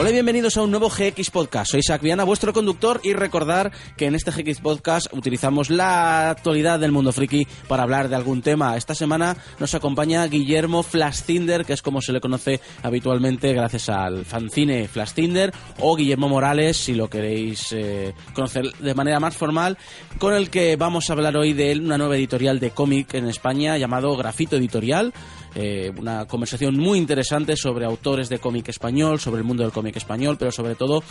Hola y bienvenidos a un nuevo GX Podcast. Soy Isaac Viana, vuestro conductor, y recordar que en este GX Podcast utilizamos la actualidad del mundo friki para hablar de algún tema. Esta semana nos acompaña Guillermo Flashtinder, que es como se le conoce habitualmente gracias al fanzine Flashtinder, o Guillermo Morales, si lo queréis eh, conocer de manera más formal, con el que vamos a hablar hoy de una nueva editorial de cómic en España llamado Grafito Editorial. Eh, una conversación muy interesante sobre autores de cómic español, sobre el mundo del cómic español, pero sobre todo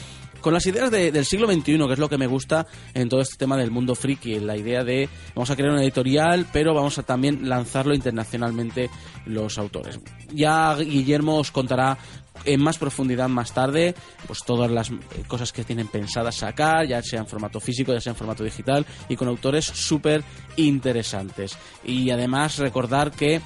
con las ideas del siglo XXI, que es lo que me gusta en todo este tema del mundo friki, la idea de vamos a crear una editorial, pero vamos a también lanzarlo internacionalmente los autores. Ya Guillermo os contará en más profundidad más tarde, pues todas las cosas que tienen pensadas sacar, ya sea en formato físico, ya sea en formato digital, y con autores súper interesantes. Y además recordar que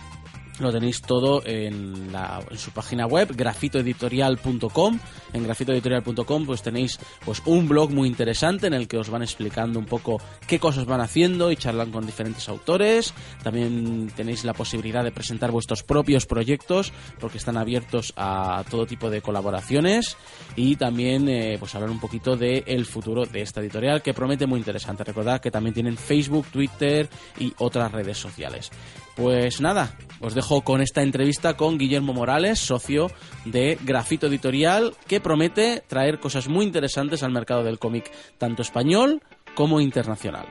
lo tenéis todo en, la, en su página web, grafitoeditorial.com. En grafitoeditorial.com pues tenéis pues un blog muy interesante en el que os van explicando un poco qué cosas van haciendo y charlan con diferentes autores. También tenéis la posibilidad de presentar vuestros propios proyectos porque están abiertos a todo tipo de colaboraciones y también eh, pues hablar un poquito del el futuro de esta editorial que promete muy interesante. Recordad que también tienen Facebook, Twitter y otras redes sociales. Pues nada, os dejo con esta entrevista con Guillermo Morales, socio de Grafito Editorial, que promete traer cosas muy interesantes al mercado del cómic, tanto español como internacional.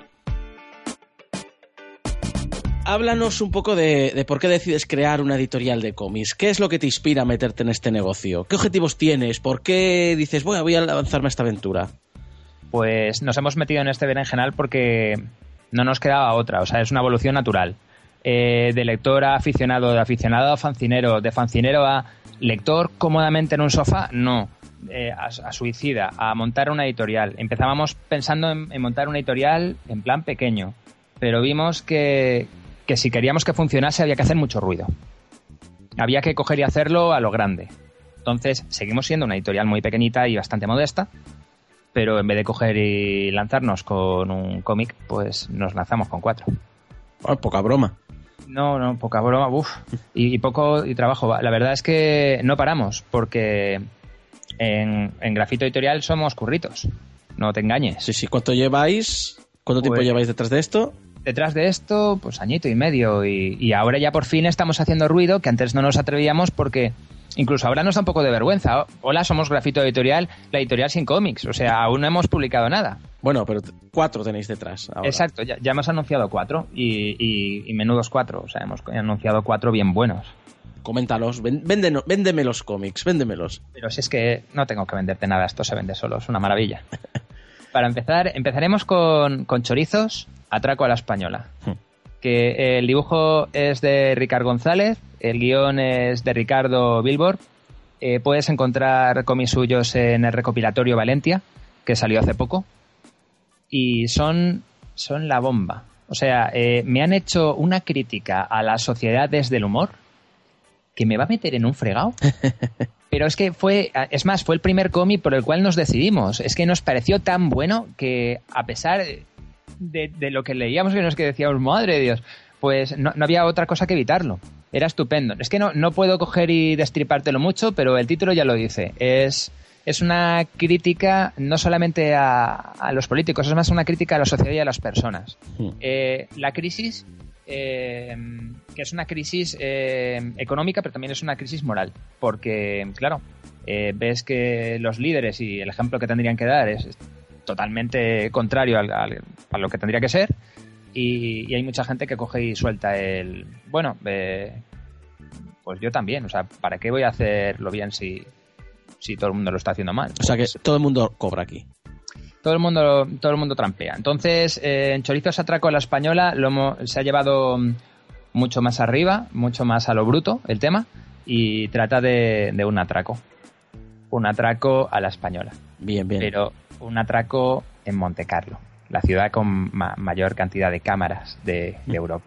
Háblanos un poco de, por qué decides crear una editorial de cómics. ¿Qué es lo que te inspira a meterte en este negocio? ¿Qué objetivos tienes? ¿Por qué dices, bueno, voy a lanzarme a esta aventura? Pues nos hemos metido en este general porque no nos quedaba otra. O sea, es una evolución natural. Eh, de lector a aficionado, de aficionado a fancinero, de fancinero a lector cómodamente en un sofá, no. Eh, a, suicida, a montar una editorial. Empezábamos pensando en, montar una editorial en plan pequeño, pero vimos que, que si queríamos que funcionase había que hacer mucho ruido. Había que coger y hacerlo a lo grande. Entonces, seguimos siendo una editorial muy pequeñita y bastante modesta, pero en vez de coger y lanzarnos con un cómic, pues nos lanzamos con cuatro. poca broma. No, no, poca broma, uff. Y, poco y trabajo. La verdad es que no paramos, porque en, Grafito Editorial somos curritos. No te engañes. Sí, sí. ¿Cuánto lleváis? ¿Cuánto tiempo pues lleváis detrás de esto? Detrás de esto, pues añito y medio. Y, y ahora ya por fin estamos haciendo ruido, que antes no nos atrevíamos porque incluso ahora nos da un poco de vergüenza. Hola, somos Grafito Editorial, la editorial sin cómics. O sea, aún no hemos publicado nada. Bueno, pero cuatro tenéis detrás. Exacto, ya, hemos anunciado cuatro y, menudos cuatro. O sea, hemos anunciado cuatro bien buenos. Coméntalos, véndeme los cómics, véndemelos. Pero si es que no tengo que venderte nada, esto se vende solo, es una maravilla. Para empezar, empezaremos con, con chorizos, atraco a la española. Hmm. Que el dibujo es de Ricardo González, el guion es de Ricardo Bilbor. Eh, puedes encontrar cómics suyos en el recopilatorio Valentia, que salió hace poco. Y son, son la bomba. O sea, eh, me han hecho una crítica a la sociedad desde el humor que me va a meter en un fregado. Pero es que fue, es más, fue el primer cómic por el cual nos decidimos. Es que nos pareció tan bueno que a pesar de, de lo que leíamos y nos que decíamos, madre de Dios, pues no, había otra cosa que evitarlo. Era estupendo. Es que no, no puedo coger y destripártelo mucho, pero el título ya lo dice. Es, es una crítica no solamente a, los políticos, es más una crítica a la sociedad y a las personas. Hmm. Eh, la crisis, eh, que es una crisis eh, económica, pero también es una crisis moral. Porque, claro, ves que los líderes y el ejemplo que tendrían que dar es totalmente contrario a lo que tendría que ser y, hay mucha gente que coge y suelta el. Bueno, eh, pues yo también. O sea, ¿para qué voy a hacerlo bien si, si todo el mundo lo está haciendo mal? O sea, que todo el mundo cobra aquí. Todo el mundo, todo el mundo trampea. Entonces, eh, en Chorizos Atraco la Española lo se ha llevado mucho más arriba, mucho más a lo bruto el tema y trata de, de un atraco. Un atraco a la española. Bien, bien. Pero un atraco en Monte Carlo la ciudad con mayor cantidad de cámaras de, Europa.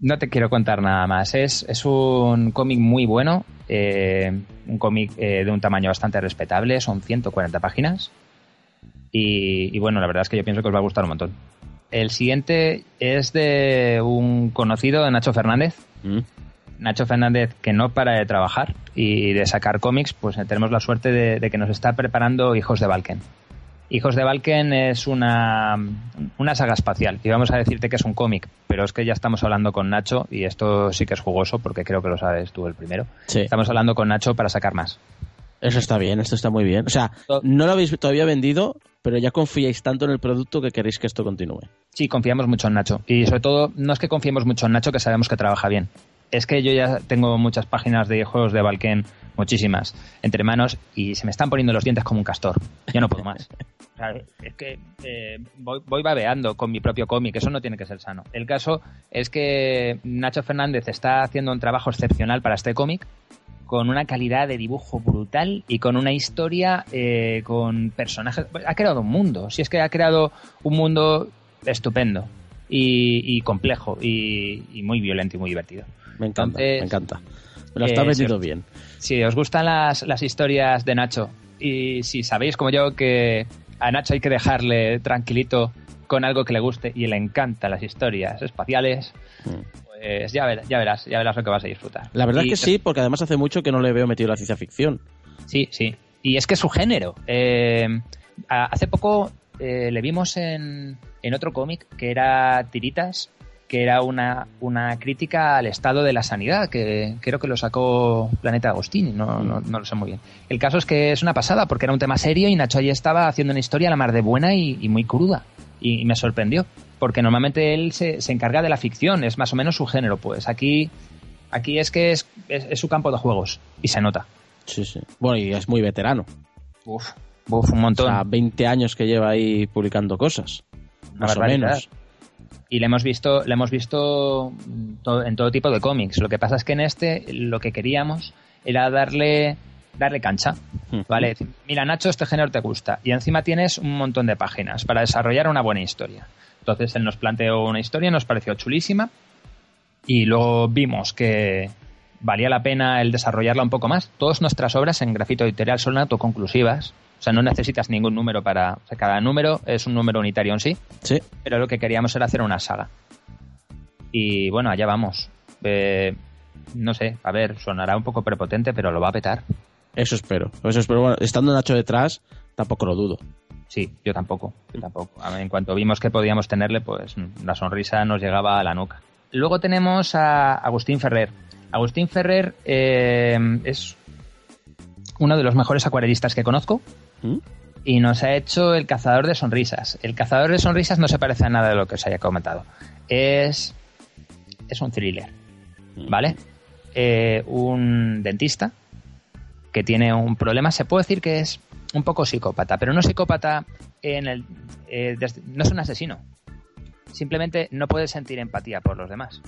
No te quiero contar nada más. Es, es un cómic muy bueno, eh, un cómic eh, de un tamaño bastante respetable, son 140 páginas. Y, bueno, la verdad es que yo pienso que os va a gustar un montón. El siguiente es de un conocido de Nacho Fernández. Mm. Nacho Fernández, que no para de trabajar y de sacar cómics, pues tenemos la suerte de, que nos está preparando Hijos de Valken. Hijos de Valken es una, una saga espacial y vamos a decirte que es un cómic, pero es que ya estamos hablando con Nacho y esto sí que es jugoso porque creo que lo sabes tú el primero. Estamos hablando con Nacho para sacar más. Eso está bien, esto está muy bien. O sea, no lo habéis todavía vendido, pero ya confiáis tanto en el producto que queréis que esto continúe. Sí, confiamos mucho en Nacho. Y sobre todo, no es que confiemos mucho en Nacho, que sabemos que trabaja bien. Es que yo ya tengo muchas páginas de juegos de Valken, muchísimas, entre manos, y se me están poniendo los dientes como un castor. Ya no puedo más. es que eh, voy, voy, babeando con mi propio cómic, eso no tiene que ser sano. El caso es que Nacho Fernández está haciendo un trabajo excepcional para este cómic con una calidad de dibujo brutal y con una historia eh, con personajes. Ha creado un mundo, si es que ha creado un mundo estupendo y, complejo y, muy violento y muy divertido. Me encanta, me encanta. Me lo está metiendo eh, bien. Si os gustan las, las historias de Nacho y si sabéis como yo que a Nacho hay que dejarle tranquilito con algo que le guste y le encantan las historias espaciales, mm. Pues ya, ya verás, ya verás lo que vas a disfrutar. La verdad es que sí, porque además hace mucho que no le veo metido la ciencia ficción. Sí, sí. Y es que es su género. Eh, hace poco eh, le vimos en, en otro cómic que era Tiritas, que era una, una crítica al estado de la sanidad, que creo que lo sacó Planeta Agostini, no, no, no, lo sé muy bien. El caso es que es una pasada, porque era un tema serio y Nacho allí estaba haciendo una historia a la mar de buena y muy cruda y, me sorprendió, porque normalmente él se, encarga de la ficción, es más o menos su género, pues aquí, aquí es que es, es, su campo de juegos y se nota. Sí, sí. Bueno, y es muy veterano. Uf, uf un montón. O sea, 20 años que lleva ahí publicando cosas. más o menos. Y le hemos visto, le hemos visto en todo tipo de cómics. Lo que pasa es que en este lo que queríamos era darle darle cancha. ¿Vale? Mira, Nacho, este género te gusta. Y encima tienes un montón de páginas para desarrollar una buena historia. Entonces él nos planteó una historia, nos pareció chulísima. Y luego vimos que valía la pena el desarrollarla un poco más. Todas nuestras obras en grafito editorial son autoconclusivas. O sea, no necesitas ningún número para. O sea, cada número es un número unitario en sí. Sí. Pero lo que queríamos era hacer una saga. Y bueno, allá vamos. Eh, no sé, a ver, sonará un poco prepotente, pero lo va a petar. Eso espero. Eso espero. Bueno, estando Nacho detrás, tampoco lo dudo. Sí, yo tampoco. Yo tampoco. En cuanto vimos que podíamos tenerle, pues la sonrisa nos llegaba a la nuca. Luego tenemos a Agustín Ferrer. Agustín Ferrer eh, es uno de los mejores acuarelistas que conozco. ¿Mm? Y nos ha hecho El cazador de sonrisas. El cazador de sonrisas no se parece a nada de lo que os haya comentado. Es, es un thriller. ¿Mm? ¿Vale? Eh, un dentista que tiene un problema, se puede decir que es un poco psicópata, pero no psicópata en el... Eh, no es un asesino. Simplemente no puede sentir empatía por los demás.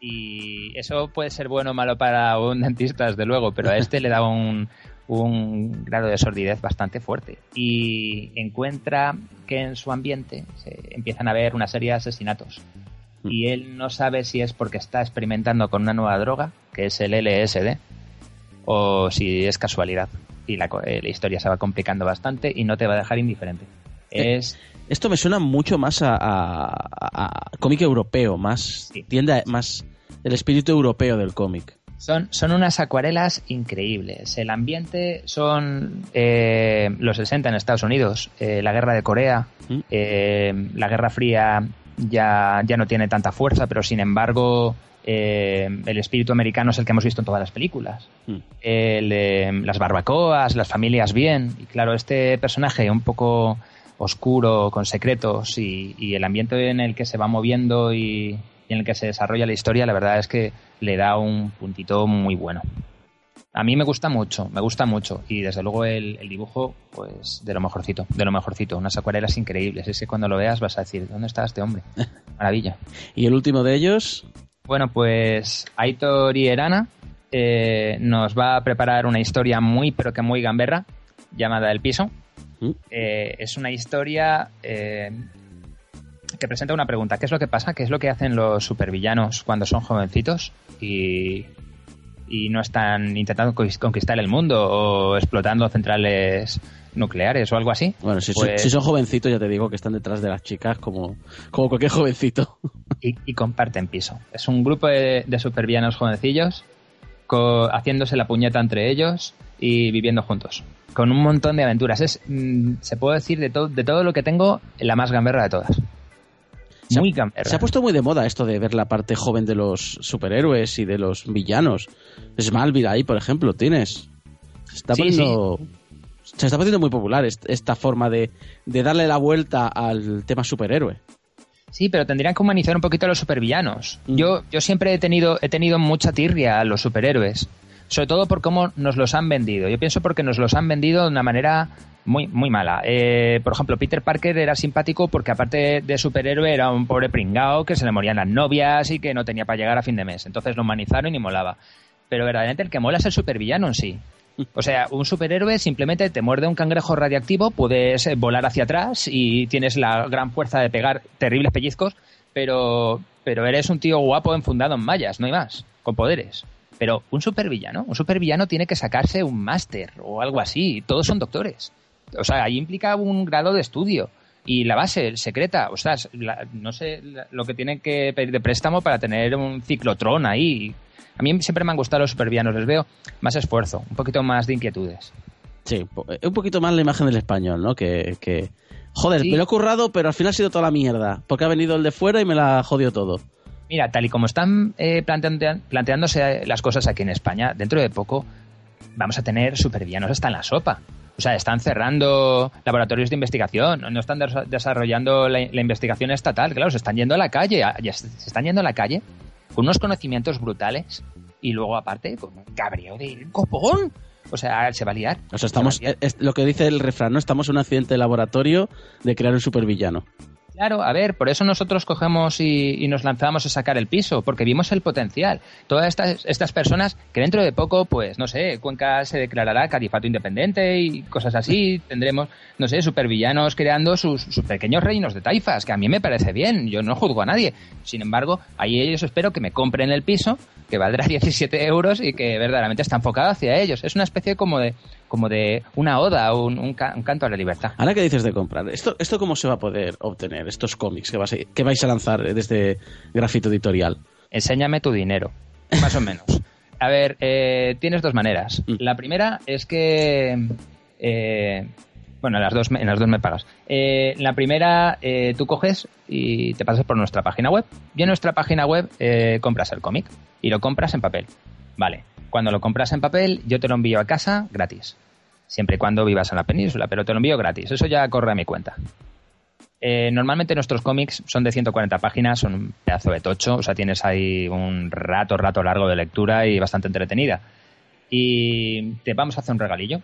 Y eso puede ser bueno o malo para un dentista, desde luego, pero a este le da un, un grado de sordidez bastante fuerte. Y encuentra que en su ambiente se empiezan a ver una serie de asesinatos. Mm. Y él no sabe si es porque está experimentando con una nueva droga, que es el LSD, o si es casualidad y la, eh, la, historia se va complicando bastante y no te va a dejar indiferente. Eh, es... Esto me suena mucho más a, cómic europeo, más tienda, más el espíritu europeo del cómic. Son, son unas acuarelas increíbles. El ambiente son eh, los 60 en Estados Unidos, la guerra de Corea, ¿Mm? la Guerra Fría ya, ya no tiene tanta fuerza, pero sin embargo eh, el espíritu americano es el que hemos visto en todas las películas. Hmm. las barbacoas, las familias bien. Y claro, este personaje un poco oscuro, con secretos y, el ambiente en el que se va moviendo y, en el que se desarrolla la historia, la verdad es que le da un puntito muy bueno. A mí me gusta mucho, me gusta mucho. Y desde luego el, dibujo, pues de lo mejorcito, de lo mejorcito. Unas acuarelas increíbles. Es que cuando lo veas vas a decir, ¿dónde está este hombre? Maravilla. ¿Y el último de ellos? Bueno, pues Aitor y Erana eh, nos va a preparar una historia muy, pero que muy gamberra, llamada El Piso. ¿Mm? Eh, es una historia eh, que presenta una pregunta. ¿Qué es lo que pasa? ¿Qué es lo que hacen los supervillanos cuando son jovencitos y, no están intentando conquistar el mundo o explotando centrales nucleares o algo así? Bueno, si, pues son jovencitos ya te digo que están detrás de las chicas como, como cualquier jovencito. Y, comparten piso. Es un grupo de, supervillanos jovencillos haciéndose la puñeta entre ellos y viviendo juntos. Con un montón de aventuras. Es, mm, se puede decir, de, de todo lo que tengo, la más gamberra de todas. Muy se Se ha puesto muy de moda esto de ver la parte joven de los superhéroes y de los villanos. Smallville ahí, por ejemplo, tienes. Se está poniendo... Se está poniendo muy popular esta forma de, darle la vuelta al tema superhéroe. Sí, pero tendrían que humanizar un poquito a los supervillanos. Mm. Yo, yo siempre he tenido, he tenido mucha tirria a los superhéroes. Sobre todo por cómo nos los han vendido. Yo pienso porque nos los han vendido de una manera muy, muy mala. Eh, por ejemplo, Peter Parker era simpático porque aparte de superhéroe era un pobre pringao que se le morían las novias y que no tenía para llegar a fin de mes. Entonces lo humanizaron y molaba. Pero verdaderamente el que mola es el supervillano en sí. O sea, un superhéroe simplemente te muerde un cangrejo radiactivo, puedes eh, volar hacia atrás y tienes la gran fuerza de pegar terribles pellizcos, pero, pero eres un tío guapo enfundado en mallas, no hay más, con poderes. Pero un supervillano, un supervillano tiene que sacarse un máster o algo así, todos son doctores. O sea, ahí implica un grado de estudio. Y la base secreta, o sea, no sé lo que tienen que pedir de préstamo para tener un ciclotrón ahí. A mí siempre me han gustado los supervillanos, les veo más esfuerzo, un poquito más de inquietudes. Sí, un poquito más la imagen del español, ¿no? Que, joder, me lo he currado, pero al final ha sido toda la mierda, porque ha venido el de fuera y me la ha jodido todo. Mira, tal y como están eh, planteándose las cosas aquí en España, dentro de poco vamos a tener supervillanos hasta en la sopa. O sea, están cerrando laboratorios de investigación, no están desarrollando la, investigación estatal, claro, se están yendo a la calle, se están yendo a la calle con unos conocimientos brutales y luego aparte con un cabreo de copón. O sea, se va a liar. O sea, estamos, es, lo que dice el refrán, ¿no? Estamos en un accidente de laboratorio de crear un supervillano. Claro, a ver, por eso nosotros cogemos y, nos lanzamos a sacar el piso, porque vimos el potencial. Todas estas, estas personas que dentro de poco, pues, no sé, Cuenca se declarará califato independiente y cosas así, tendremos, no sé, supervillanos creando sus, sus, pequeños reinos de taifas, que a mí me parece bien, yo no juzgo a nadie. Sin embargo, ahí ellos espero que me compren el piso, que valdrá 17 euros y que verdaderamente está enfocado hacia ellos. Es una especie como de como de una oda o un, canto a la libertad. Ahora que dices de comprar, ¿esto, ¿esto cómo se va a poder obtener, estos cómics que, que vais a lanzar desde Grafito Editorial? Enséñame tu dinero, más o menos. A ver, eh, tienes dos maneras. Mm. La primera es que... Eh, bueno, en las dos, en las dos me pagas. Eh, la primera, tú coges y te pasas por nuestra página web. Y en nuestra página web compras el cómic y lo compras en papel. Vale, cuando lo compras en papel, yo te lo envío a casa gratis. Siempre y cuando vivas en la península, pero te lo envío gratis. Eso ya corre a mi cuenta. Eh, normalmente nuestros cómics son de 140 páginas, son un pedazo de tocho, o sea, tienes ahí un rato, rato largo de lectura y bastante entretenida. Y te vamos a hacer un regalillo.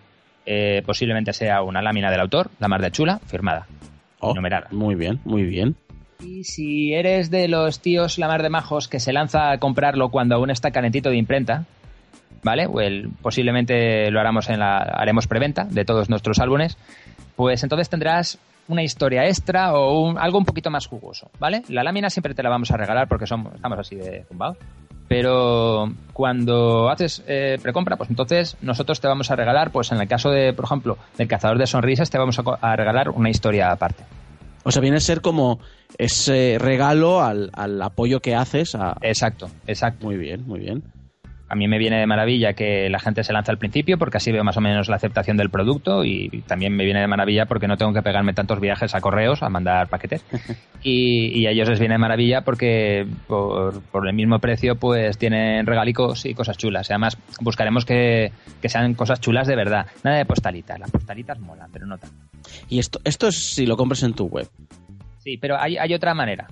Eh, posiblemente sea una lámina del autor, la más de chula, firmada. Oh, numerada. Muy bien, muy bien. Y si eres de los tíos la mar de majos que se lanza a comprarlo cuando aún está calentito de imprenta, ¿vale? O el, posiblemente lo haremos en la, haremos preventa de todos nuestros álbumes, pues entonces tendrás una historia extra o algo un poquito más jugoso, ¿vale? La lámina siempre te la vamos a regalar porque somos, estamos así de zumbados. Pero cuando haces eh, precompra, pues entonces nosotros te vamos a regalar, pues en el caso de, por ejemplo, del cazador de sonrisas, te vamos a, regalar una historia aparte. O sea, viene a ser como ese regalo al, al apoyo que haces a... Exacto, exacto. Muy bien, muy bien a mí me viene de maravilla que la gente se lance al principio porque así veo más o menos la aceptación del producto y también me viene de maravilla porque no tengo que pegarme tantos viajes a correos a mandar paquetes y, a ellos les viene de maravilla porque por, el mismo precio pues tienen regalicos y cosas chulas. además buscaremos que, sean cosas chulas de verdad. Nada de postalitas. Las postalitas molan, pero no tanto. Y esto, esto es si lo compras en tu web. Sí, pero hay, hay otra manera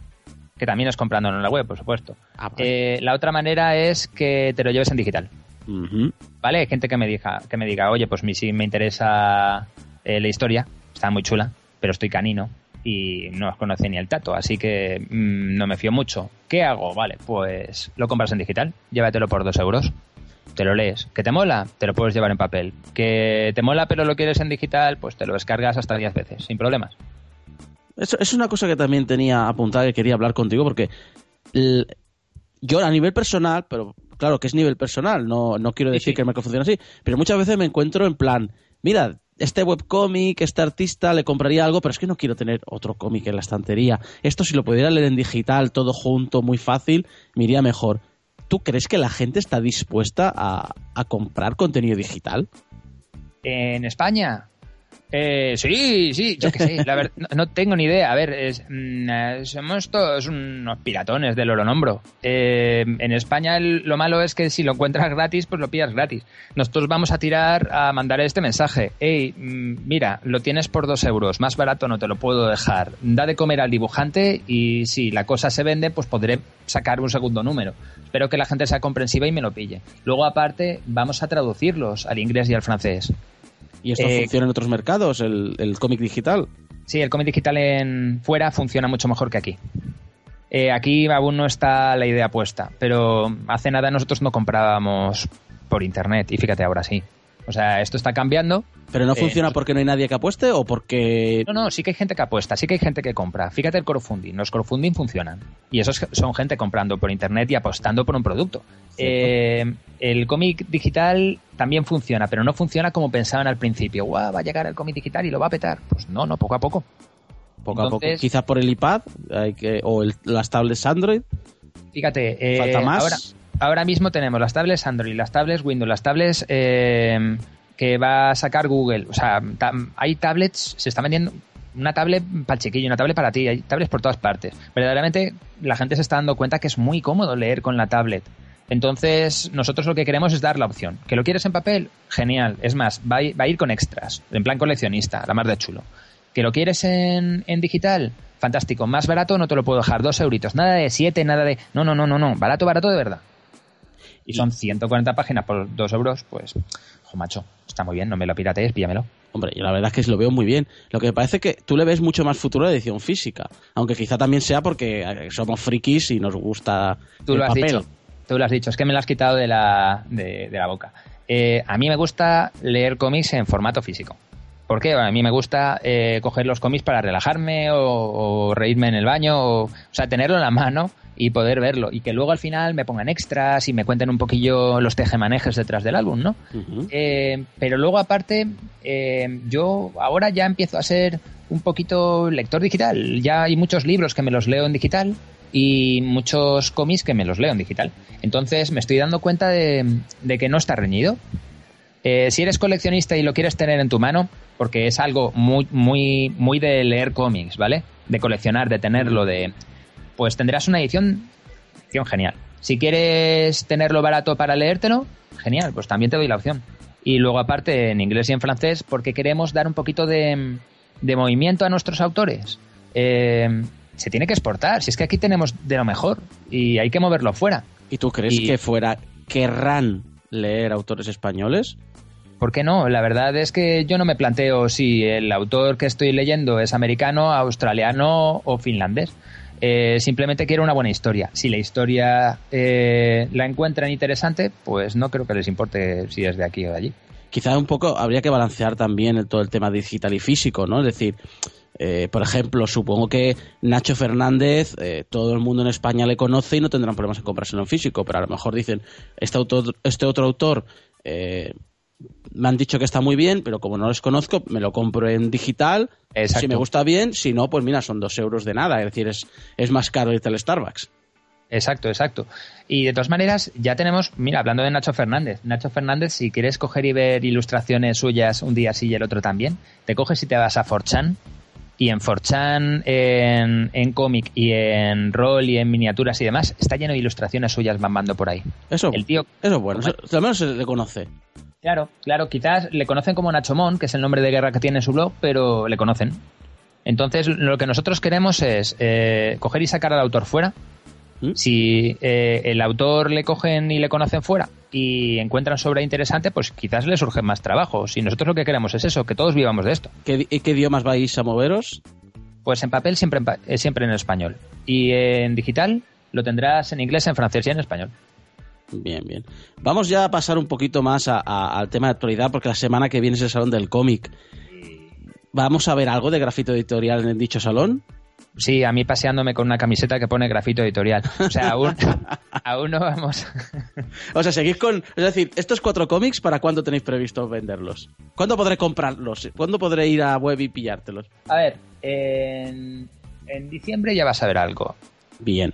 que también es comprando en la web, por supuesto. Ah, eh, la otra manera es que te lo lleves en digital. ¿Vale? Hay gente que me diga, que me diga, oye, pues mí sí me interesa eh, la historia, está muy chula, pero estoy canino y no os conoce ni el tato, así que mm, no me fío mucho. ¿Qué hago? Vale, pues lo compras en digital, llévatelo por dos euros, te lo lees. ¿Que te mola? Te lo puedes llevar en papel. ¿Que te mola pero lo quieres en digital? Pues te lo descargas hasta 10 veces, sin problemas. Eso es una cosa que también tenía apuntada que quería hablar contigo porque yo a nivel personal, pero claro que es nivel personal, no, no quiero decir que el mercado funcione así, pero muchas veces me encuentro en plan, mira, este webcómic, este artista, le compraría algo, pero es que no quiero tener otro cómic en la estantería. Esto si lo pudiera leer en digital, todo junto, muy fácil, me iría mejor. ¿Tú crees que la gente está dispuesta a, a comprar contenido digital? En España, eh, sí, sí, yo qué sé, la verdad, no, tengo ni idea. A ver, es, mm, eh, somos todos unos piratones del oro nombro. Eh, en España lo malo es que si lo encuentras gratis, pues lo pillas gratis. Nosotros vamos a tirar a mandar este mensaje. Hey, mm, mira, lo tienes por dos euros, más barato no te lo puedo dejar. Da de comer al dibujante y si la cosa se vende, pues podré sacar un segundo número. Espero que la gente sea comprensiva y me lo pille. Luego, aparte, vamos a traducirlos al inglés y al francés. ¿Y esto eh, funciona en otros mercados, el, cómic digital? Sí, el cómic digital en fuera funciona mucho mejor que aquí. Eh, aquí aún no está la idea puesta, pero hace nada nosotros no comprábamos por internet y fíjate ahora sí. O sea, esto está cambiando. ¿Pero no eh, funciona porque no hay nadie que apueste o porque...? No, no, sí que hay gente que apuesta, sí que hay gente que compra. Fíjate el crowdfunding, los crowdfunding funcionan. Y esos son gente comprando por internet y apostando por un producto. Eh, el cómic digital también funciona, pero no funciona como pensaban al principio. Guau, va a llegar el cómic digital y lo va a petar. Pues no, no, poco a poco. Poco a poco. Quizás por el iPad hay que, o las tablets Android. Fíjate, eh, ¿Falta más? Ahora, ahora mismo tenemos las tablets Android, las tablets Windows, las tablets eh, que va a sacar Google. O sea, hay tablets, se está vendiendo una tablet para el chiquillo, una tablet para ti, hay tablets por todas partes. Verdaderamente la gente se está dando cuenta que es muy cómodo leer con la tablet. Entonces, nosotros lo que queremos es dar la opción. ¿Que lo quieres en papel? Genial. Es más, va a, ir, con extras, en plan coleccionista, la más de chulo. ¿Que lo quieres en, en digital? Fantástico. Más barato no te lo puedo dejar, dos euritos. Nada de siete, nada de... No, no, no, no, no. Barato, barato de verdad y son 140 páginas por 2 euros, pues, ojo, macho, está muy bien, no me lo piratees, píllamelo. Hombre, la verdad es que lo veo muy bien. Lo que me parece que tú le ves mucho más futuro a la edición física, aunque quizá también sea porque eh, somos frikis y nos gusta tú lo has Dicho. Tú lo has dicho, es que me lo has quitado de la, de, la boca. Eh, a mí me gusta leer cómics en formato físico. ¿Por qué? A mí me gusta eh, coger los cómics para relajarme o, o, reírme en el baño, o, o sea, tenerlo en la mano y poder verlo. Y que luego al final me pongan extras y me cuenten un poquillo los tejemanejes detrás del álbum, ¿no? Eh, pero luego aparte, eh, yo ahora ya empiezo a ser un poquito lector digital. Ya hay muchos libros que me los leo en digital y muchos cómics que me los leo en digital. Entonces me estoy dando cuenta de, que no está reñido. Eh, si eres coleccionista y lo quieres tener en tu mano, porque es algo muy, muy, muy de leer cómics, ¿vale? De coleccionar, de tenerlo, de, pues tendrás una edición, genial. Si quieres tenerlo barato para leértelo, genial, pues también te doy la opción. Y luego aparte en inglés y en francés, porque queremos dar un poquito de, movimiento a nuestros autores. Eh, se tiene que exportar, si es que aquí tenemos de lo mejor y hay que moverlo fuera. ¿Y tú crees que fuera querrán leer autores españoles? ¿Por qué no? La verdad es que yo no me planteo si el autor que estoy leyendo es americano, australiano o finlandés. Eh, simplemente quiero una buena historia. Si la historia eh, la encuentran interesante, pues no creo que les importe si es de aquí o de allí. Quizá un poco habría que balancear también todo el tema digital y físico, ¿no? Es decir, eh, por ejemplo, supongo que Nacho Fernández, todo el mundo en España le conoce y no tendrán problemas en comprárselo en físico, pero a lo mejor dicen, este, autor, este otro autor me han dicho que está muy bien, pero como no los conozco, me lo compro en digital. Si me gusta bien, si no, pues mira, son dos euros de nada. Es decir, es, es más caro irte al Starbucks. Exacto, exacto. Y de todas maneras, ya tenemos, mira, hablando de Nacho Fernández, Nacho Fernández, si quieres coger y ver ilustraciones suyas un día sí y el otro también, te coges y te vas a Forchan y en Forchan, en, en cómic y en rol y en miniaturas y demás, está lleno de ilustraciones suyas bambando por ahí. Eso, el tío, eso es bueno, al menos se le conoce. Claro, claro, quizás le conocen como Nachomón, que es el nombre de guerra que tiene en su blog, pero le conocen. Entonces, lo que nosotros queremos es eh, coger y sacar al autor fuera. ¿Mm? Si eh, el autor le cogen y le conocen fuera y encuentran sobre interesante, pues quizás le surgen más trabajos. Y nosotros lo que queremos es eso, que todos vivamos de esto. ¿Qué, qué idiomas vais a moveros? Pues en papel siempre en, siempre en español. Y en digital lo tendrás en inglés, en francés y en español. Bien, bien. Vamos ya a pasar un poquito más al tema de actualidad, porque la semana que viene es el Salón del Cómic. ¿Vamos a ver algo de grafito editorial en dicho salón? Sí, a mí paseándome con una camiseta que pone grafito editorial. O sea, aún, aún no vamos. o sea, seguís con. Es decir, estos cuatro cómics, ¿para cuándo tenéis previsto venderlos? ¿Cuándo podré comprarlos? ¿Cuándo podré ir a web y pillártelos? A ver, en, en diciembre ya vas a ver algo. Bien.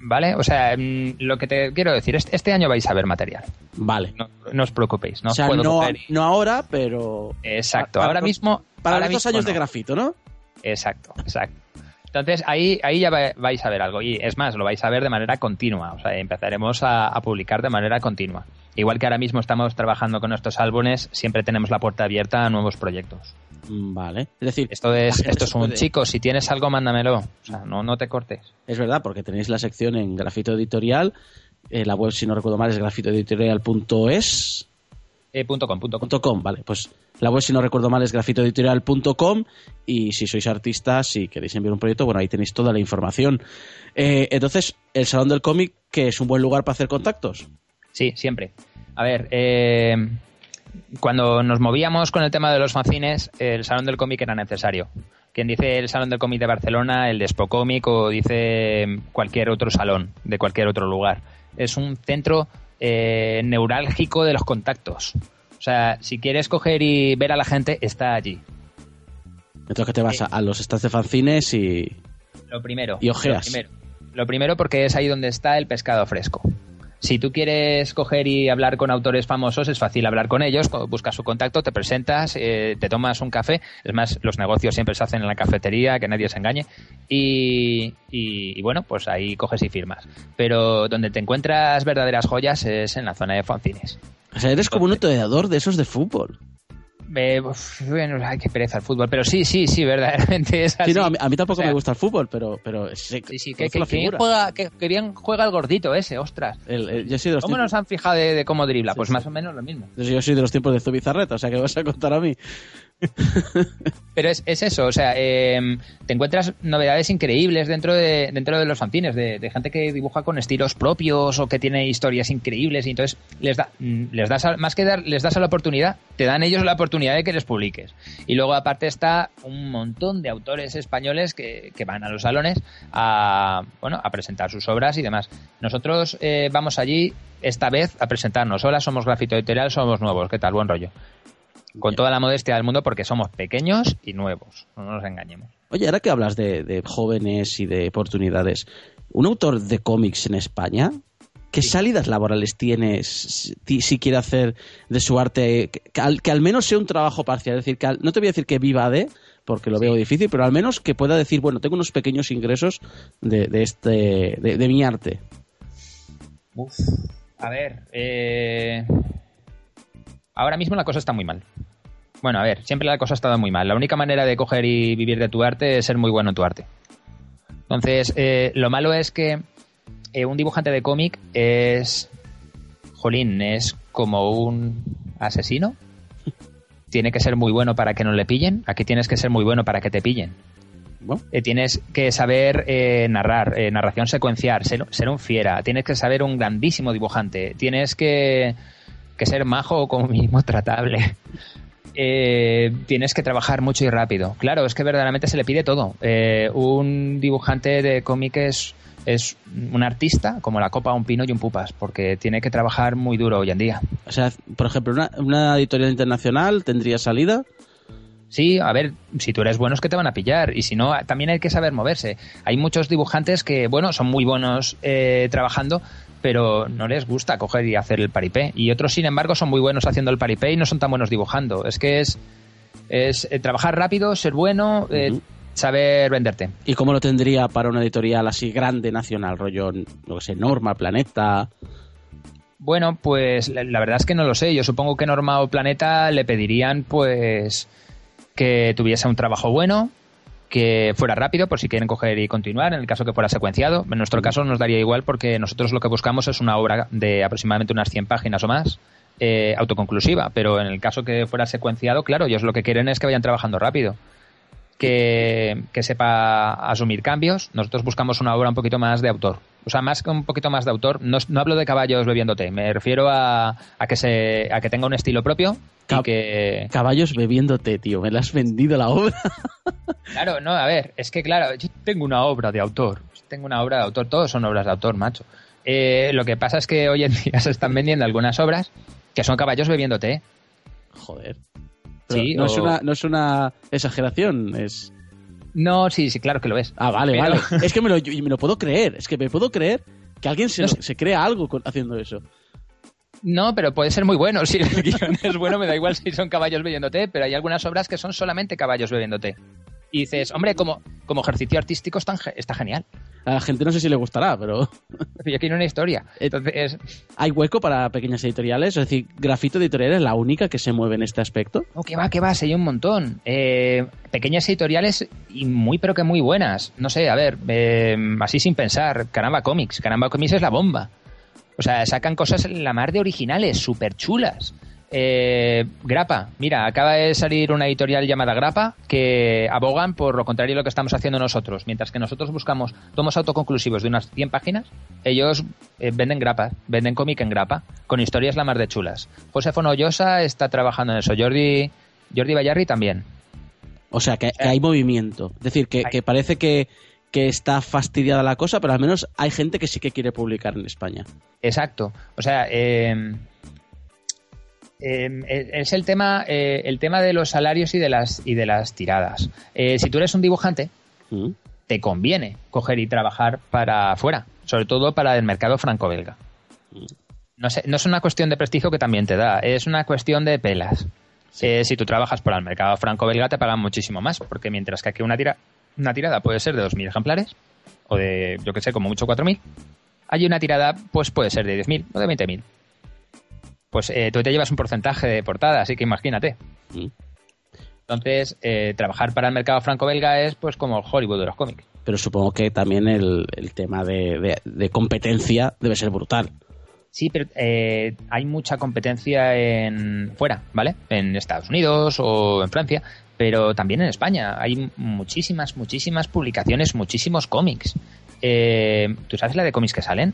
¿Vale? O sea, mm, lo que te quiero decir, este, este año vais a ver material. Vale. No, os preocupéis. No, o sea, no, ahora, pero... Exacto. ahora mismo... Para los dos años de grafito, ¿no? Exacto, exacto. Entonces ahí, ahí ya vais a ver algo. Y es más, lo vais a ver de manera continua. O sea, empezaremos a, publicar de manera continua. Igual que ahora mismo estamos trabajando con nuestros álbumes, siempre tenemos la puerta abierta a nuevos proyectos. Mm, vale. Es decir, esto es, esto es un chico, si tienes algo, mándamelo. O sea, no, no te cortes. Es verdad, porque tenéis la sección en grafito editorial. Eh, la web, si no recuerdo mal, es grafitoeditorial.es. Eh, punto com, punto com. Vale, pues la web, si no recuerdo mal, es grafitoeditorial.com y si sois artistas, si queréis enviar un proyecto, bueno, ahí tenéis toda la información. Eh, entonces, el Salón del Cómic, que es un buen lugar para hacer contactos. Sí, siempre. A ver, eh, cuando nos movíamos con el tema de los fanzines, el Salón del Cómic era necesario. Quien dice el Salón del Cómic de Barcelona, el de Spocómic o dice cualquier otro salón de cualquier otro lugar. Es un centro eh, neurálgico de los contactos. O sea, si quieres coger y ver a la gente, está allí. Entonces que te vas a, los stands de fanzines y... Lo primero. Y ojeas. Lo primero, lo primero porque es ahí donde está el pescado fresco. Si tú quieres coger y hablar con autores famosos, es fácil hablar con ellos, buscas su contacto, te presentas, eh, te tomas un café. Es más, los negocios siempre se hacen en la cafetería, que nadie se engañe. Y, y, bueno, pues ahí coges y firmas. Pero donde te encuentras verdaderas joyas es en la zona de fanzines. O sea, eres como un autoedador de esos de fútbol. Eh, bueno, hay que pereza el fútbol, pero sí, sí, sí, verdaderamente es así. Sí, no, a mí, tampoco me gusta el fútbol, pero, pero sí, sí, que, bien juega, que, bien juega el gordito ese, ostras. ¿Cómo nos han fijado de, cómo dribla? pues más o menos lo mismo. Yo soy de los tiempos de Zubizarreta, o sea, que vas a contar a mí? Pero es, eso, o sea, em, te encuentras novedades increíbles dentro de, dentro de los fanzines, de, gente que dibuja con estilos propios o que tiene historias increíbles y entonces les, da, mm, les das, más que dar, les das a la oportunidad, te dan ellos la oportunidad de que les publiques. Y luego aparte está un montón de autores españoles que, van a los salones a, bueno, a presentar sus obras y demás. Nosotros eh, vamos allí esta vez a presentarnos. Hola, somos Grafito Editorial, somos nuevos. ¿Qué tal? Buen rollo. Con toda la modestia del mundo porque somos pequeños y nuevos, no nos engañemos. Oye, ahora que hablas de, jóvenes y de oportunidades, ¿un autor de cómics en España ¿Qué salidas laborales tienes si quiere hacer de su arte que al, menos sea un trabajo parcial? Es decir, que no te voy a decir que viva de, porque lo veo difícil, pero al menos que pueda decir, bueno, tengo unos pequeños ingresos de, este, de, mi arte. Uf, a ver, eh, Ahora mismo la cosa está muy mal. Bueno, a ver, siempre la cosa ha estado muy mal. La única manera de coger y vivir de tu arte es ser muy bueno en tu arte. Entonces, eh, lo malo es que eh, un dibujante de cómic es. Jolín, es como un asesino. Tiene que ser muy bueno para que no le pillen. Aquí tienes que ser muy bueno para que te pillen. Eh, tienes que saber narrar, narración secuenciar, ser, ser, un fiera. Tienes que saber un grandísimo dibujante. Tienes que que ser majo o como mínimo tratable. Eh, tienes que trabajar mucho y rápido. Claro, es que verdaderamente se le pide todo. Eh, un dibujante de cómics es, un artista como la copa, un pino y un pupas, porque tiene que trabajar muy duro hoy en día. O sea, por ejemplo, una, una editorial internacional tendría salida. Sí, a ver, si tú eres bueno es que te van a pillar y si no, también hay que saber moverse. Hay muchos dibujantes que, bueno, son muy buenos eh, trabajando, pero no les gusta coger y hacer el paripé. Y otros, sin embargo, son muy buenos haciendo el paripé y no son tan buenos dibujando. Es que es, es eh, trabajar rápido, ser bueno, eh, saber venderte. ¿Y cómo lo tendría para una editorial así grande, nacional, rollo, no sé, Norma, Planeta? Bueno, pues la, la, verdad es que no lo sé. Yo supongo que Norma o Planeta le pedirían, pues, que tuviese un trabajo bueno, que fuera rápido por si quieren coger y continuar, en el caso que fuera secuenciado. En nuestro caso nos daría igual porque nosotros lo que buscamos es una obra de aproximadamente unas 100 páginas o más, eh, autoconclusiva, pero en el caso que fuera secuenciado, claro, ellos lo que quieren es que vayan trabajando rápido. Que, que sepa asumir cambios. Nosotros buscamos una obra un poquito más de autor. O sea, más que un poquito más de autor. No, no hablo de caballos bebiendo té. Me refiero a, a, que se, a que tenga un estilo propio. y que... Caballos bebiendo té, tío. Me la has vendido la obra. claro, no, a ver. Es que, claro, yo tengo una obra de autor. Tengo una obra de autor. Todos son obras de autor, macho. Eh, lo que pasa es que hoy en día se están vendiendo algunas obras que son caballos bebiendo té. Joder. sí, no, es una, no es una exageración, es... No, sí, sí, claro que lo es. Ah, vale, vale. Es que me lo, me lo puedo creer, es que me puedo creer que alguien se, se crea algo haciendo eso. No, pero puede ser muy bueno. Si el guion es bueno, me da igual si son caballos bebiendo té, pero hay algunas obras que son solamente caballos bebiendo té. Y dices, hombre, como, como ejercicio artístico está, está genial. A la gente no sé si le gustará, pero... Yo quiero una historia. Entonces... ¿Hay hueco para pequeñas editoriales? Es decir, ¿Grafito Editorial es la única que se mueve en este aspecto? Oh, que va, que va, hay un montón. Eh, pequeñas editoriales y muy, pero que muy buenas. No sé, a ver, eh, así sin pensar, Caramba Comics. Caramba Comics es la bomba. O sea, sacan cosas en la mar de originales, súper chulas. Eh, Grapa, mira, acaba de salir una editorial llamada Grapa que abogan por lo contrario de lo que estamos haciendo nosotros. Mientras que nosotros buscamos tomos autoconclusivos de unas 100 páginas, ellos eh, venden Grapa, venden cómic en Grapa, con historias la mar de chulas. José Fonollosa está trabajando en eso, Jordi, Jordi Bayarri también. O sea, que, hay movimiento. Es decir, que, parece que, que está fastidiada la cosa, pero al menos hay gente que sí que quiere publicar en España. Exacto. O sea, eh, eh, es el tema, eh, el tema de los salarios y de las, y de las tiradas. Eh, si tú eres un dibujante, mm. te conviene coger y trabajar para afuera, sobre todo para el mercado franco-belga. Mm. No, no es una cuestión de prestigio que también te da, es una cuestión de pelas. si tú trabajas para el mercado franco-belga te pagan muchísimo más, porque mientras que aquí una, tira, una tirada puede ser de 2.000 ejemplares, o de, yo que sé, como mucho 4.000, allí una tirada pues puede ser de 10.000 o de 20.000 pues eh, tú te llevas un porcentaje de portada, así que imagínate. Mm. Entonces, eh, trabajar para el mercado franco-belga es pues como el Hollywood de los cómics. Pero supongo que también el, tema de, competencia debe ser brutal. Sí, pero eh, hay mucha competencia en fuera, ¿vale? En Estados Unidos o en Francia, pero también en España. Hay muchísimas, muchísimas publicaciones, muchísimos cómics. ¿Tú sabes la de cómics que salen?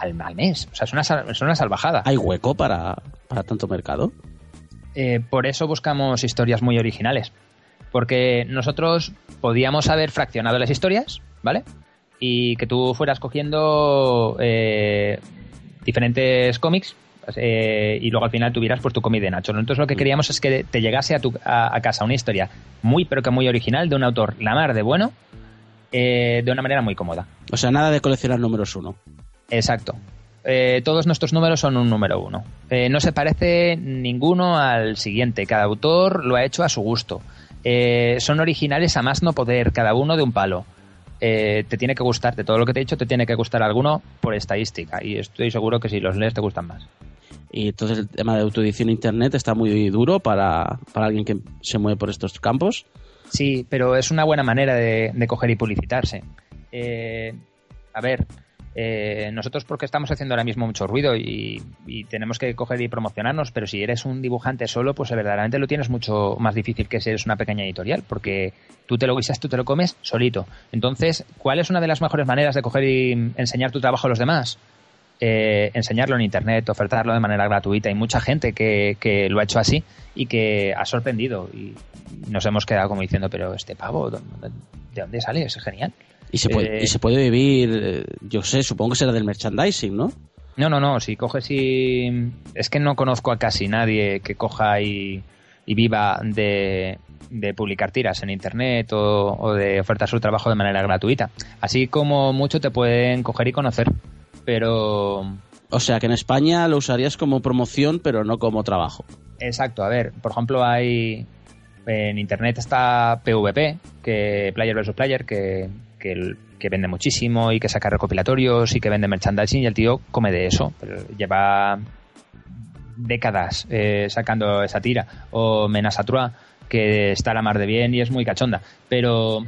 Al, mes. O sea, es una, es una salvajada. ¿Hay hueco para, tanto mercado? Eh, por eso buscamos historias muy originales. Porque nosotros podíamos haber fraccionado las historias, ¿vale? Y que tú fueras cogiendo eh, diferentes cómics eh, y luego al final tuvieras pues tu cómic de Nacho. Entonces lo que mm. queríamos es que te llegase a, tu, a, casa una historia muy pero que muy original de un autor la mar de bueno de una manera muy cómoda. O sea, nada de coleccionar números uno. Exacto. Eh, todos nuestros números son un número uno. Eh, no se parece ninguno al siguiente. Cada autor lo ha hecho a su gusto. Eh, son originales a más no poder, cada uno de un palo. te tiene que gustar, de todo lo que te he dicho, te tiene que gustar alguno por estadística. Y estoy seguro que si los lees te gustan más. Y entonces el tema de autoedición en Internet está muy duro para, alguien que se mueve por estos campos. Sí, pero es una buena manera de, de coger y publicitarse. a ver, eh, nosotros porque estamos haciendo ahora mismo mucho ruido y, tenemos que coger y promocionarnos, pero si eres un dibujante solo, pues verdaderamente lo tienes mucho más difícil que si eres una pequeña editorial, porque tú te lo guisas, tú te lo comes solito. Entonces, ¿cuál es una de las mejores maneras de coger y enseñar tu trabajo a los demás? Eh, enseñarlo en internet, ofertarlo de manera gratuita. Hay mucha gente que, que, lo ha hecho así y que ha sorprendido y nos hemos quedado como diciendo, pero este pavo, ¿de dónde sale? Es genial. Y se puede, y eh, se puede vivir, eh, yo sé, supongo que será del merchandising, ¿no? No, no, no, si coges y... Es que no conozco a casi nadie que coja y, viva de, publicar tiras en internet o, de ofertar su trabajo de manera gratuita. Así como mucho te pueden coger y conocer, pero... O sea que en España lo usarías como promoción, pero no como trabajo. Exacto, a ver, por ejemplo hay... En internet está PvP, que Player vs Player, que que, vende muchísimo y que saca recopilatorios y que vende merchandising y el tío come de eso. Pero lleva décadas eh, sacando esa tira. O Menasatrua, que está a la mar de bien y es muy cachonda. Pero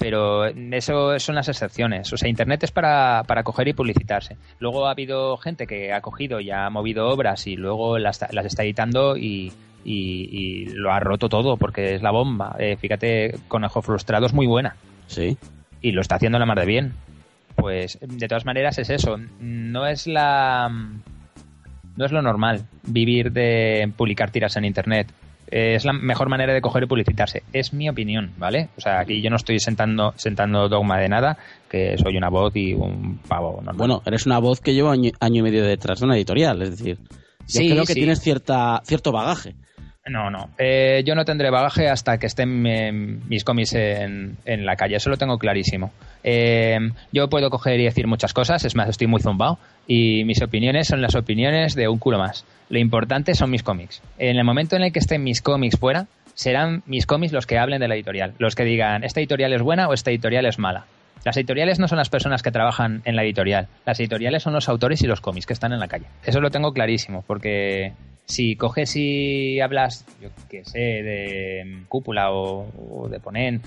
pero eso son las excepciones. O sea, Internet es para, para coger y publicitarse. Luego ha habido gente que ha cogido y ha movido obras y luego las, las está editando y, y, lo ha roto todo porque es la bomba. Eh, fíjate, Conejo Frustrado es muy buena. Sí. Y lo está haciendo la mar de bien. pues de todas maneras es eso. No es la. No es lo normal vivir de publicar tiras en internet. Es la mejor manera de coger y publicitarse. Es mi opinión, ¿vale? O sea, aquí yo no estoy sentando, sentando dogma de nada, que soy una voz y un pavo normal. Bueno, eres una voz que lleva año, y medio detrás de una editorial, es decir, yo creo que tienes cierta, cierto bagaje. No, no. Eh, yo no tendré bagaje hasta que estén mis cómics en, la calle. Eso lo tengo clarísimo. Eh, yo puedo coger y decir muchas cosas. Es más, estoy muy zumbado. Y mis opiniones son las opiniones de un culo más. Lo importante son mis cómics. En el momento en el que estén mis cómics fuera, serán mis cómics los que hablen de la editorial. Los que digan, esta editorial es buena o esta editorial es mala. Las editoriales no son las personas que trabajan en la editorial. Las editoriales son los autores y los cómics que están en la calle. Eso lo tengo clarísimo, porque si coges y hablas, yo qué sé, de Cúpula o, de Ponen,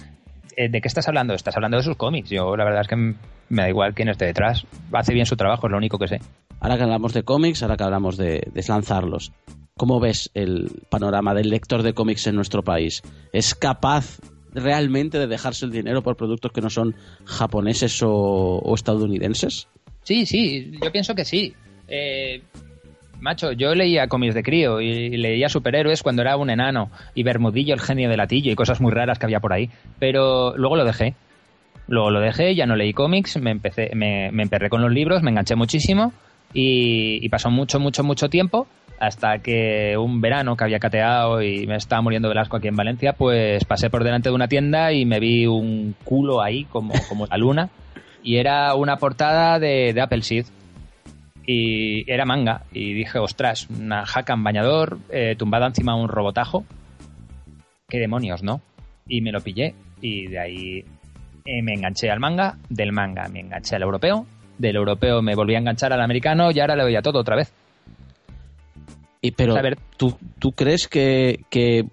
eh, ¿de qué estás hablando? Estás hablando de sus cómics. Yo la verdad es que me da igual quién esté detrás. Hace bien su trabajo, es lo único que sé. Ahora que hablamos de cómics, ahora que hablamos de deslanzarlos, ¿cómo ves el panorama del lector de cómics en nuestro país? ¿Es capaz realmente de dejarse el dinero por productos que no son japoneses o, estadounidenses? Sí, sí, yo pienso que sí. Eh, macho, yo leía cómics de crío y leía superhéroes cuando era un enano y Bermudillo, el genio de latillo y cosas muy raras que había por ahí. Pero luego lo dejé. Luego lo dejé, ya no leí cómics, me, empecé, me, emperré con los libros, me enganché muchísimo y, pasó mucho, mucho, mucho tiempo hasta que un verano que había cateado y me estaba muriendo de asco aquí en Valencia, pues pasé por delante de una tienda y me vi un culo ahí como, como la luna y era una portada de, de Apple Seed y era manga y dije, ostras, una jaca en bañador eh, tumbada encima de un robotajo, qué demonios, ¿no? Y me lo pillé y de ahí eh, me enganché al manga, del manga me enganché al europeo, del europeo me volví a enganchar al americano y ahora le doy a todo otra vez. Y pero, ¿tú, ¿tú crees que, que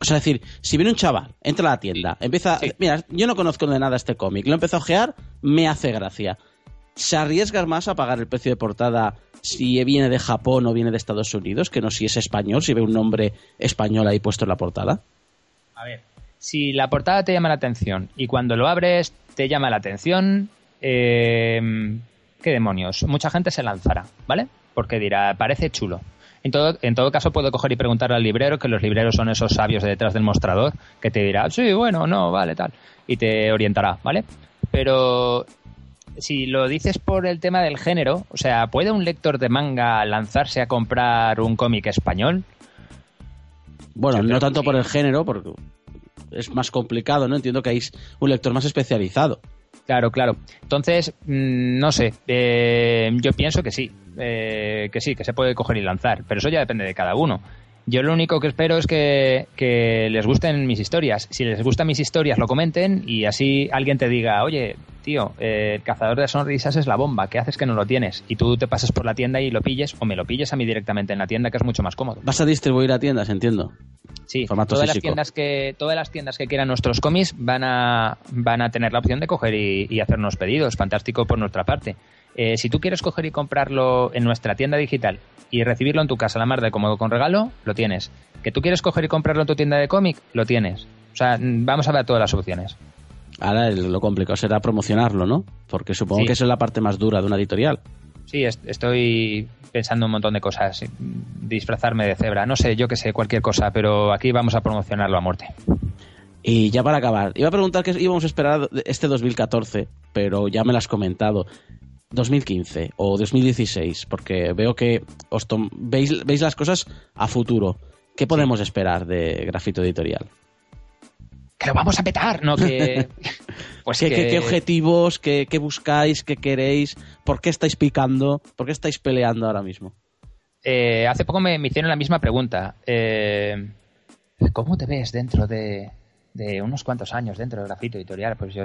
o sea, decir, si viene un chaval, entra a la tienda, empieza. Mira, yo no conozco de nada este cómic, lo empezó a ojear, me hace gracia. ¿Se arriesga más a pagar el precio de portada si viene de Japón o viene de Estados Unidos que no si es español, si ve un nombre español ahí puesto en la portada? A ver, si la portada te llama la atención y cuando lo abres te llama la atención, eh, ¿qué demonios? Mucha gente se lanzará, ¿vale? Porque dirá, parece chulo. En todo, en todo caso, puedo coger y preguntarle al librero, que los libreros son esos sabios de detrás del mostrador, que te dirá, sí, bueno, no, vale, tal, y te orientará, ¿vale? Pero si lo dices por el tema del género, o sea, ¿puede un lector de manga lanzarse a comprar un cómic español? Bueno, no tanto por el género, porque es más complicado, ¿no? Entiendo que hay un lector más especializado. Claro, claro. Entonces, mm, no sé, eh, yo pienso que sí, eh, que sí, que se puede coger y lanzar, pero eso ya depende de cada uno. Yo lo único que espero es que, les gusten mis historias. Si les gustan mis historias, lo comenten y así alguien te diga, oye, tío, eh, el cazador de sonrisas es la bomba, ¿qué haces que no lo tienes? Y tú te pases por la tienda y lo pilles o me lo pilles a mí directamente en la tienda, que es mucho más cómodo. ¿Vas a distribuir a tiendas, entiendo? Sí, todas las, tiendas que, todas las tiendas que quieran nuestros cómics van a, van a tener la opción de coger y, y hacernos pedidos. Fantástico por nuestra parte. Eh, si tú quieres coger y comprarlo en nuestra tienda digital y recibirlo en tu casa la mar de cómodo con regalo, lo tienes. Que tú quieres coger y comprarlo en tu tienda de cómic, lo tienes. O sea, mm, vamos a ver todas las opciones. Ahora lo complicado será promocionarlo, ¿no? Porque supongo que esa es la parte más dura de una editorial. Sí, estoy pensando un montón de cosas. Disfrazarme de cebra, no sé, yo que sé, cualquier cosa, pero aquí vamos a promocionarlo a muerte. Y ya para acabar, iba a preguntar qué íbamos a esperar este 2014, pero ya me lo has comentado. 2015 o 2016, porque veo que os veis, veis las cosas a futuro. ¿Qué podemos esperar de Grafito Editorial? Que lo vamos a petar, ¿no? Que, pues ¿Qué, objetivos, qué, buscáis, qué queréis? ¿Por qué estáis picando? ¿Por qué estáis peleando ahora mismo? Eh, hace poco me, hicieron la misma pregunta. Eh, ¿Cómo te ves dentro de, de unos cuantos años dentro del grafito editorial, pues yo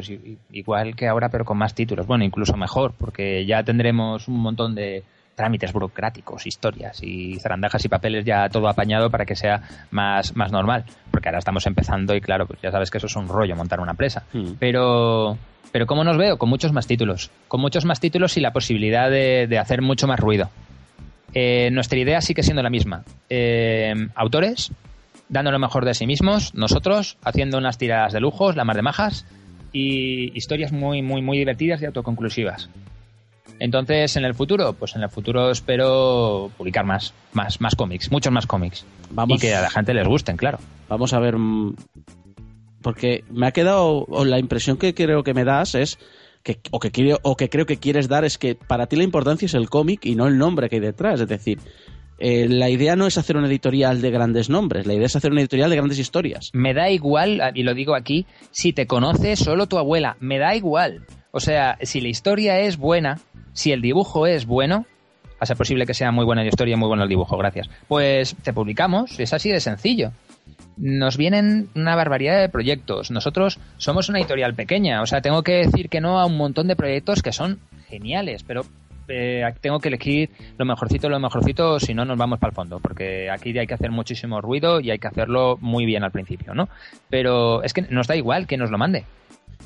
igual que ahora, pero con más títulos. Bueno, incluso mejor, porque ya tendremos un montón de trámites burocráticos, historias y zarandajas y papeles ya todo apañado para que sea más, más normal. Porque ahora estamos empezando y claro, pues ya sabes que eso es un rollo montar una empresa. Hmm. Pero, pero ¿cómo nos veo? Con muchos más títulos. Con muchos más títulos y la posibilidad de, hacer mucho más ruido. Eh, nuestra idea sigue siendo la misma. Eh, autores, dando lo mejor de sí mismos, nosotros, haciendo unas tiradas de lujos, la mar de majas, y historias muy, muy, muy divertidas y autoconclusivas. Entonces, en el futuro, pues en el futuro espero publicar más, más, más cómics, muchos más cómics. Y que a la gente les gusten, claro. Vamos a ver, mm, porque me ha quedado, la impresión que creo que me das es que, o que, o que creo que quieres dar es que para ti la importancia es el cómic y no el nombre que hay detrás. Es decir, eh, la idea no es hacer una editorial de grandes nombres, la idea es hacer una editorial de grandes historias. Me da igual, y lo digo aquí, si te conoce solo tu abuela, me da igual. O sea, si la historia es buena, si el dibujo es bueno, a ser posible que sea muy buena la historia y muy bueno el dibujo, gracias. Pues te publicamos, es así de sencillo. Nos vienen una barbaridad de proyectos. Nosotros somos una editorial pequeña, o sea, tengo que decir que no a un montón de proyectos que son geniales, pero eh, tengo que elegir lo mejorcito, lo mejorcito, si no nos vamos para el fondo, porque aquí hay que hacer muchísimo ruido y hay que hacerlo muy bien al principio, ¿no? Pero es que nos da igual que nos lo mande,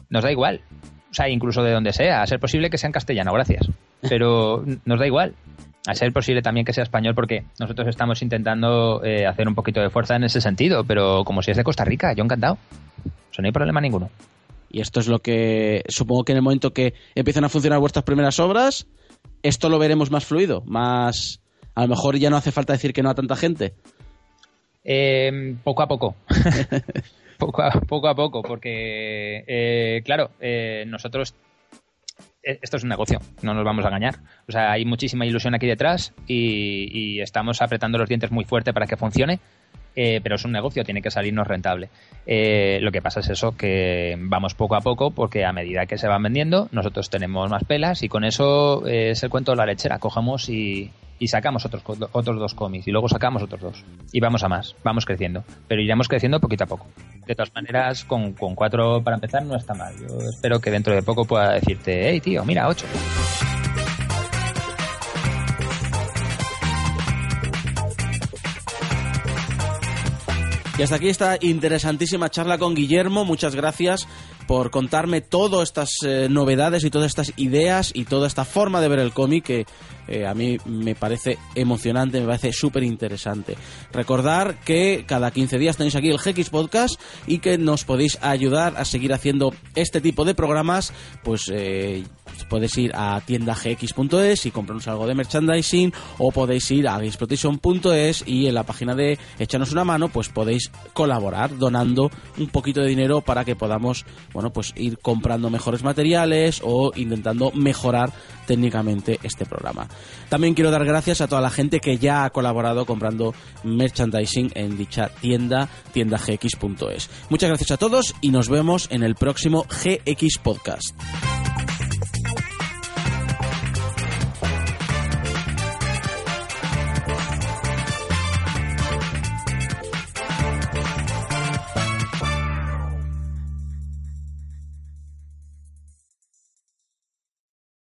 nos da igual, o sea, incluso de donde sea, a ser posible que sea en castellano, gracias, pero nos da igual. A ser posible también que sea español, porque nosotros estamos intentando eh, hacer un poquito de fuerza en ese sentido, pero como si es de Costa Rica, yo encantado. O no hay problema ninguno. Y esto es lo que supongo que en el momento que empiezan a funcionar vuestras primeras obras, esto lo veremos más fluido, más... A lo mejor ya no hace falta decir que no a tanta gente. Em, poco a poco. poco, a, poco a poco, porque, eh, claro, eh, nosotros e, esto es un negocio, no nos vamos a engañar. O sea, hay muchísima ilusión aquí detrás y, y, estamos apretando los dientes muy fuerte para que funcione, eh, pero es un negocio, tiene que salirnos rentable. Eh, lo que pasa es eso, que vamos poco a poco porque a medida que se van vendiendo, nosotros tenemos más pelas y con eso eh, es el cuento de la lechera. Cogemos y, sacamos otros, otros dos cómics y luego sacamos otros dos. Y vamos a más, vamos creciendo. Pero iremos creciendo poquito a poco. De todas maneras, con, con cuatro para empezar no está mal. Yo espero que dentro de poco pueda decirte, hey tío, mira, ocho. Y hasta aquí esta interesantísima charla con Guillermo. Muchas gracias por contarme todas estas eh, novedades y todas estas ideas y toda esta forma de ver el cómic que eh, a mí me parece emocionante, me parece súper interesante. Recordar que cada 15 días tenéis aquí el GX Podcast y que nos podéis ayudar a seguir haciendo este tipo de programas, pues eh, podéis ir a tiendagx.es y comprarnos algo de merchandising o podéis ir a gamesplotation.es y en la página de Echarnos una mano pues podéis colaborar donando un poquito de dinero para que podamos bueno pues ir comprando mejores materiales o intentando mejorar técnicamente este programa. También quiero dar gracias a toda la gente que ya ha colaborado comprando merchandising en dicha tienda tiendagx.es. Muchas gracias a todos y nos vemos en el próximo GX Podcast.